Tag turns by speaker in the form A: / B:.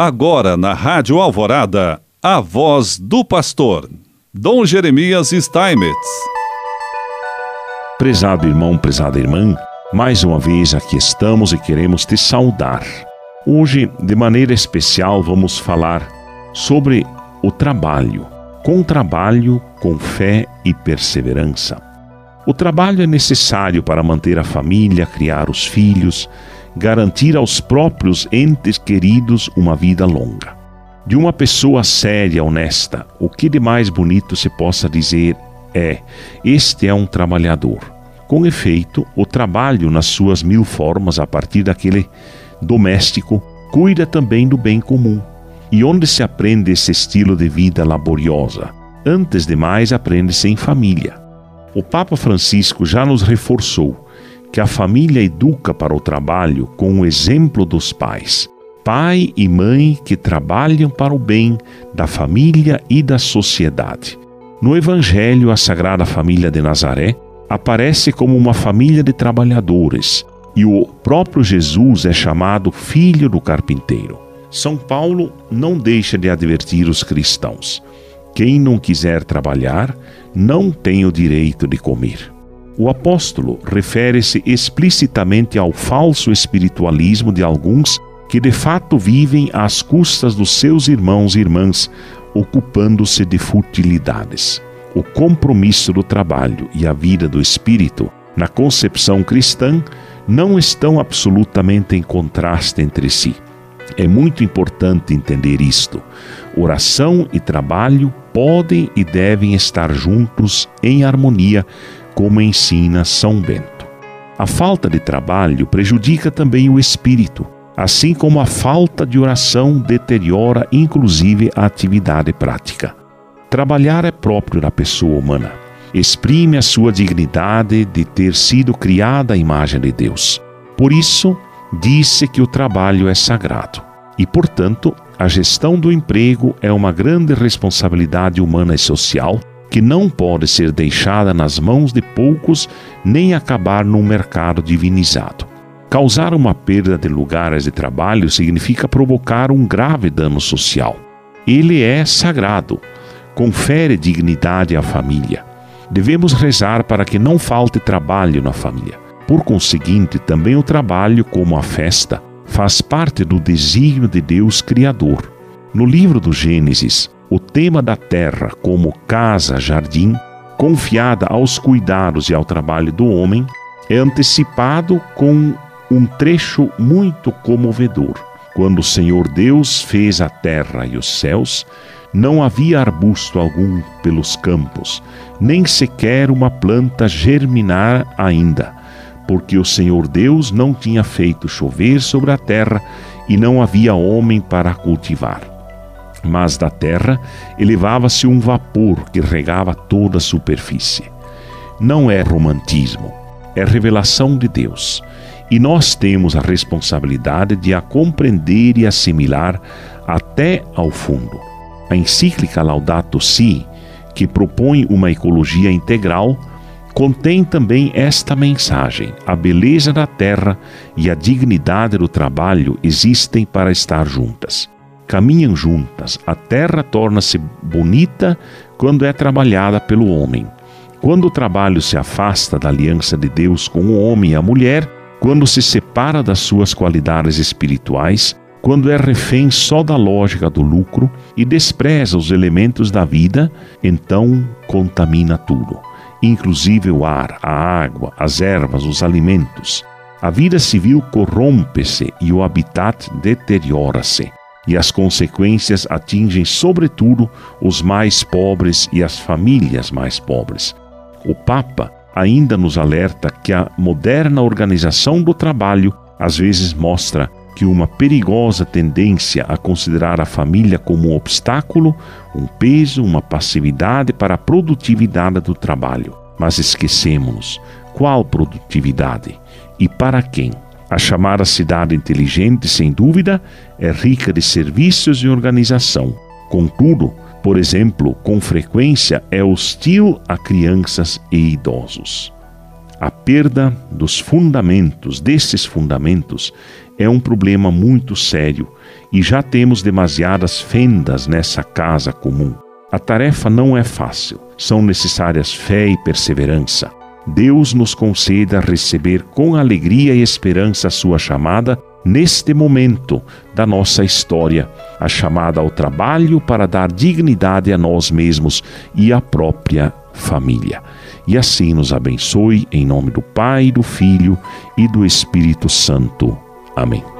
A: Agora na Rádio Alvorada, a voz do pastor, Dom Jeremias Steinmetz.
B: Prezado irmão, prezada irmã, mais uma vez aqui estamos e queremos te saudar. Hoje, de maneira especial, vamos falar sobre o trabalho. Com trabalho, com fé e perseverança. O trabalho é necessário para manter a família, criar os filhos, garantir aos próprios entes queridos uma vida longa. De uma pessoa séria, honesta, o que de mais bonito se possa dizer é: este é um trabalhador. Com efeito, o trabalho, nas suas mil formas, a partir daquele doméstico, cuida também do bem comum. E onde se aprende esse estilo de vida laboriosa? Antes de mais, aprende-se em família. O Papa Francisco já nos reforçou que a família educa para o trabalho com o exemplo dos pais. Pai e mãe que trabalham para o bem da família e da sociedade. No Evangelho, a Sagrada Família de Nazaré aparece como uma família de trabalhadores e o próprio Jesus é chamado filho do carpinteiro. São Paulo não deixa de advertir os cristãos. Quem não quiser trabalhar não tem o direito de comer. O apóstolo refere-se explicitamente ao falso espiritualismo de alguns que de fato vivem às custas dos seus irmãos e irmãs, ocupando-se de futilidades. O compromisso do trabalho e a vida do espírito, na concepção cristã, não estão absolutamente em contraste entre si. É muito importante entender isto. Oração e trabalho podem e devem estar juntos em harmonia como ensina São Bento. A falta de trabalho prejudica também o espírito, assim como a falta de oração deteriora inclusive a atividade prática. Trabalhar é próprio da pessoa humana. Exprime a sua dignidade de ter sido criada à imagem de Deus. Por isso, disse que o trabalho é sagrado. E, portanto, a gestão do emprego é uma grande responsabilidade humana e social que não pode ser deixada nas mãos de poucos nem acabar num mercado divinizado. Causar uma perda de lugares de trabalho significa provocar um grave dano social. Ele é sagrado, confere dignidade à família. Devemos rezar para que não falte trabalho na família. Por conseguinte, também o trabalho, como a festa, faz parte do desígnio de Deus Criador. No livro do Gênesis, o tema da terra como casa-jardim, confiada aos cuidados e ao trabalho do homem, é antecipado com um trecho muito comovedor. Quando o Senhor Deus fez a terra e os céus, não havia arbusto algum pelos campos, nem sequer uma planta germinar ainda, porque o Senhor Deus não tinha feito chover sobre a terra e não havia homem para cultivar mas da terra elevava-se um vapor que regava toda a superfície. Não é romantismo, é revelação de Deus. E nós temos a responsabilidade de a compreender e assimilar até ao fundo. A encíclica Laudato Si, que propõe uma ecologia integral, contém também esta mensagem: a beleza da terra e a dignidade do trabalho existem para estar juntas caminham juntas. A terra torna-se bonita quando é trabalhada pelo homem. Quando o trabalho se afasta da aliança de Deus com o homem e a mulher, quando se separa das suas qualidades espirituais, quando é refém só da lógica do lucro e despreza os elementos da vida, então contamina tudo, inclusive o ar, a água, as ervas, os alimentos. A vida civil corrompe-se e o habitat deteriora-se e as consequências atingem, sobretudo, os mais pobres e as famílias mais pobres. O Papa ainda nos alerta que a moderna organização do trabalho às vezes mostra que uma perigosa tendência a considerar a família como um obstáculo, um peso, uma passividade para a produtividade do trabalho. Mas esquecemos qual produtividade e para quem. A chamada cidade inteligente, sem dúvida, é rica de serviços e organização. Contudo, por exemplo, com frequência é hostil a crianças e idosos. A perda dos fundamentos, desses fundamentos, é um problema muito sério e já temos demasiadas fendas nessa casa comum. A tarefa não é fácil, são necessárias fé e perseverança. Deus nos conceda receber com alegria e esperança a sua chamada neste momento da nossa história, a chamada ao trabalho para dar dignidade a nós mesmos e à própria família. E assim nos abençoe em nome do Pai, do Filho e do Espírito Santo. Amém.